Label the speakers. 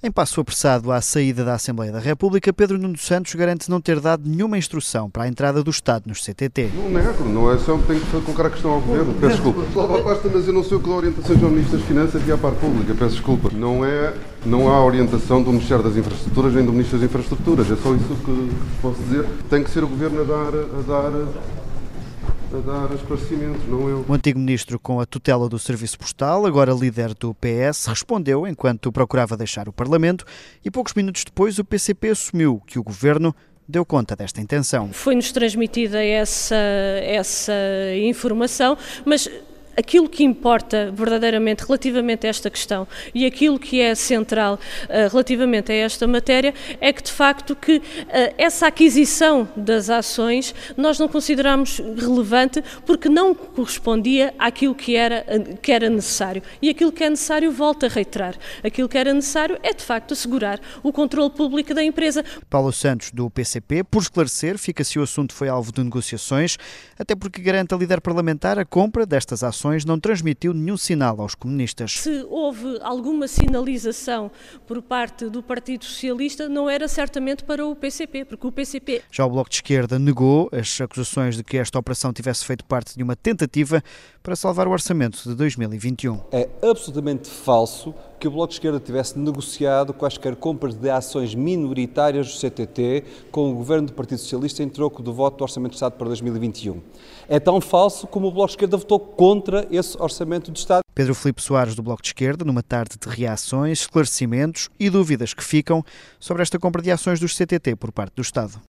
Speaker 1: Em passo apressado à saída da Assembleia da República, Pedro Nuno Santos garante não ter dado nenhuma instrução para a entrada do Estado nos CTT.
Speaker 2: Não nego, não é só tenho que colocar a questão ao Governo. Peço desculpa. Salva Costa, mas eu não sei o que dá orientações ao Ministro das Finanças e à Par Pública. Peço desculpa. Não, é, não há orientação do Ministério das Infraestruturas nem do Ministro das Infraestruturas. É só isso que posso dizer. Tem que ser o Governo a dar, a dar a dar esclarecimentos, não eu.
Speaker 1: O antigo ministro com a tutela do Serviço Postal, agora líder do PS, respondeu enquanto procurava deixar o Parlamento e poucos minutos depois o PCP assumiu que o governo deu conta desta intenção.
Speaker 3: Foi-nos transmitida essa, essa informação, mas aquilo que importa verdadeiramente relativamente a esta questão e aquilo que é central uh, relativamente a esta matéria é que de facto que uh, essa aquisição das ações nós não consideramos relevante porque não correspondia àquilo que era, que era necessário. E aquilo que é necessário, volto a reiterar, aquilo que era necessário é de facto assegurar o controle público da empresa.
Speaker 1: Paulo Santos, do PCP, por esclarecer, fica se o assunto foi alvo de negociações, até porque garante a líder parlamentar a compra destas ações não transmitiu nenhum sinal aos comunistas.
Speaker 3: Se houve alguma sinalização por parte do Partido Socialista, não era certamente para o PCP, porque o PCP.
Speaker 1: Já o Bloco de Esquerda negou as acusações de que esta operação tivesse feito parte de uma tentativa para salvar o orçamento de 2021.
Speaker 4: É absolutamente falso que o Bloco de Esquerda tivesse negociado quaisquer compras de ações minoritárias do CTT com o governo do Partido Socialista em troco do voto do Orçamento de Estado para 2021. É tão falso como o Bloco de Esquerda votou contra esse Orçamento de Estado.
Speaker 1: Pedro Filipe Soares, do Bloco de Esquerda, numa tarde de reações, esclarecimentos e dúvidas que ficam sobre esta compra de ações dos CTT por parte do Estado.